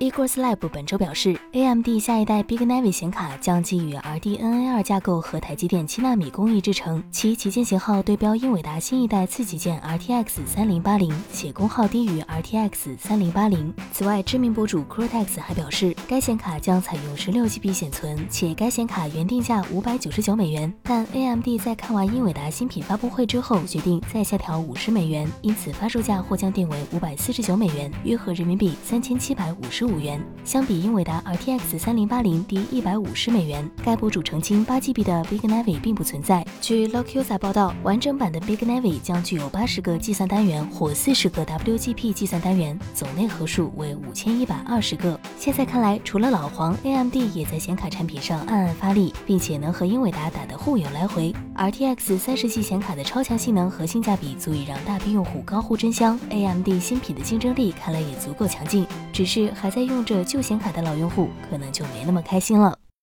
Eagles Lab 本周表示，AMD 下一代 Big Navi 显卡将基于 RDNA 2架构和台积电七纳米工艺制成，其旗舰型号对标英伟达新一代次旗舰 RTX 3080，且功耗低于 RTX 3080。此外，知名博主 Cortex 还表示，该显卡将采用 16GB 显存，且该显卡原定价599美元，但 AMD 在看完英伟达新品发布会之后，决定再下调50美元，因此发售价或将定为549美元，约合人民币3755。五元，相比英伟达 RTX 三零八零低一百五十美元。该博主澄清，八 GB 的 Big Navi 并不存在。据 Locusa 报道，完整版的 Big Navi 将具有八十个计算单元或四十个 WGP 计算单元，总内核数为五千一百二十个。现在看来，除了老黄，AMD 也在显卡产品上暗暗发力，并且能和英伟达打得互有来回。RTX 三十 G 显卡的超强性能和性价比，足以让大批用户高呼真香。AMD 新品的竞争力看来也足够强劲，只是还在在。用着旧显卡的老用户，可能就没那么开心了。